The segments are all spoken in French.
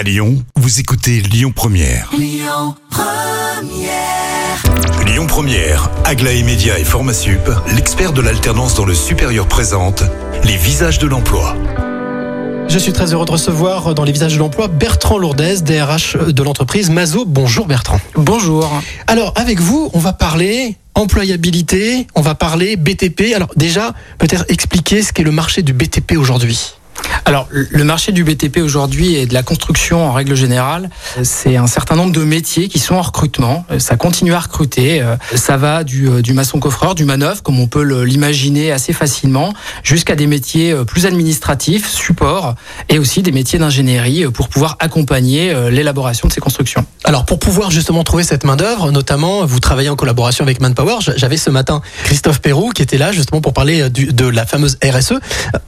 À Lyon, vous écoutez Lyon Première. Lyon Première, Aglaé Média et Formasup, l'expert de l'alternance dans le supérieur présente les visages de l'emploi. Je suis très heureux de recevoir dans les visages de l'emploi Bertrand Lourdes, DRH de l'entreprise Mazo. Bonjour Bertrand. Bonjour. Alors avec vous, on va parler employabilité, on va parler BTP. Alors déjà, peut-être expliquer ce qu'est le marché du BTP aujourd'hui. Alors, le marché du BTP aujourd'hui et de la construction en règle générale, c'est un certain nombre de métiers qui sont en recrutement. Ça continue à recruter. Ça va du, du maçon-coffreur, du manœuvre, comme on peut l'imaginer assez facilement, jusqu'à des métiers plus administratifs, support, et aussi des métiers d'ingénierie pour pouvoir accompagner euh, l'élaboration de ces constructions. Alors pour pouvoir justement trouver cette main d'œuvre, notamment vous travaillez en collaboration avec Manpower. J'avais ce matin Christophe Perrou qui était là justement pour parler euh, de la fameuse RSE. Euh,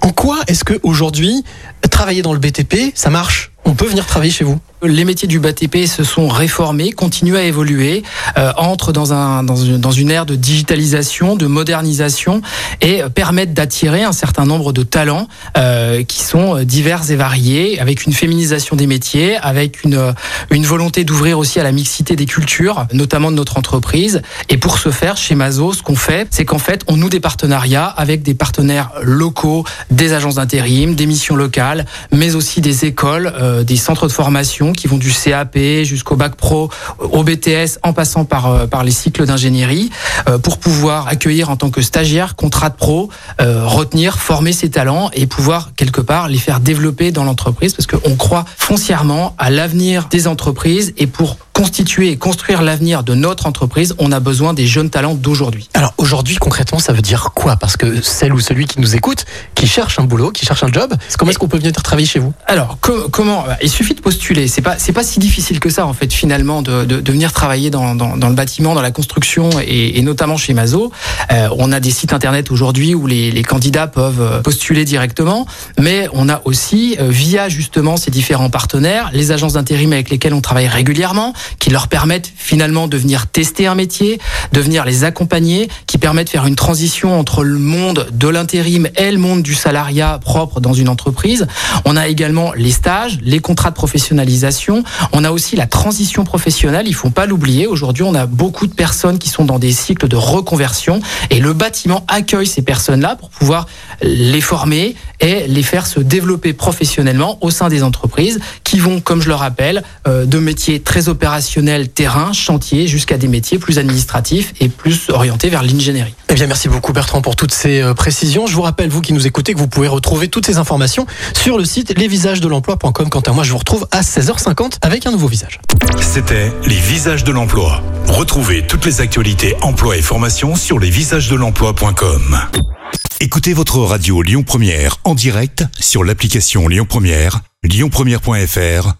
En quoi est-ce que aujourd'hui travailler dans le BTP, ça marche On peut venir travailler chez vous Les métiers du BTP se sont réformés, continuent à évoluer, euh, entrent dans, un, dans, une, dans une ère de digitalisation, de modernisation et euh, permettent d'attirer un certain nombre de talents euh, qui sont euh, divers et variés, avec une féminisation des métiers, avec une, euh, une volonté d'ouvrir aussi à la mixité des cultures, notamment de notre entreprise. Et pour ce faire, chez Mazo, ce qu'on fait, c'est qu'en fait, on noue des partenariats avec des partenaires locaux, des agences d'intérim, des missions locales, mais aussi des écoles, des centres de formation qui vont du CAP jusqu'au bac pro, au BTS, en passant par euh, par les cycles d'ingénierie, euh, pour pouvoir accueillir en tant que stagiaire, contrat de pro, euh, retenir, former ses talents et pouvoir quelque part les faire développer dans l'entreprise, parce qu'on croit foncièrement à l'avenir des entreprises et pour constituer et construire l'avenir de notre entreprise, on a besoin des jeunes talents d'aujourd'hui. Alors aujourd'hui concrètement ça veut dire quoi? Parce que celle ou celui qui nous écoute, qui cherche un boulot, qui cherche un job, comment est-ce qu'on peut venir travailler chez vous? Alors co- comment Il suffit de postuler. C'est pas c'est pas si difficile que ça en fait finalement de, de, de venir travailler dans, dans, dans le bâtiment, dans la construction et, et notamment chez Mazo. Euh, on a des sites internet aujourd'hui où les, les candidats peuvent euh, postuler directement, mais on a aussi euh, via justement ces différents partenaires les agences d'intérim avec lesquelles on travaille régulièrement, qui leur permettent finalement de venir tester un métier, de venir les accompagner, qui permettent de faire une transition entre le monde de l'intérim et le monde du salariat propre dans une entreprise. On a également les stages, les contrats de professionnalisation. On a aussi la transition professionnelle. Il faut pas l'oublier. Aujourd'hui, on a beaucoup de personnes qui sont dans des cycles de reconversion et le bâtiment accueille ces personnes-là pour pouvoir les former et les faire se développer professionnellement au sein des entreprises qui vont, comme je le rappelle, euh, de métiers très opérationnels, terrain, chantier, jusqu'à des métiers plus administratifs et plus orientés vers l'ingénierie. Eh bien, merci beaucoup Bertrand pour toutes ces euh, précisions. Je vous rappelle, vous qui nous écoutez, que vous pouvez retrouver toutes ces informations sur le site lesvisagesdelemploi.com. Quant à moi, je vous retrouve à 16h50 avec un nouveau visage. C'était les visages de l'emploi. Retrouvez toutes les actualités emploi et formation sur lesvisagesdelemploi.com. Écoutez votre radio Lyon Première en direct sur l'application Lyon Première, lyonpremière.fr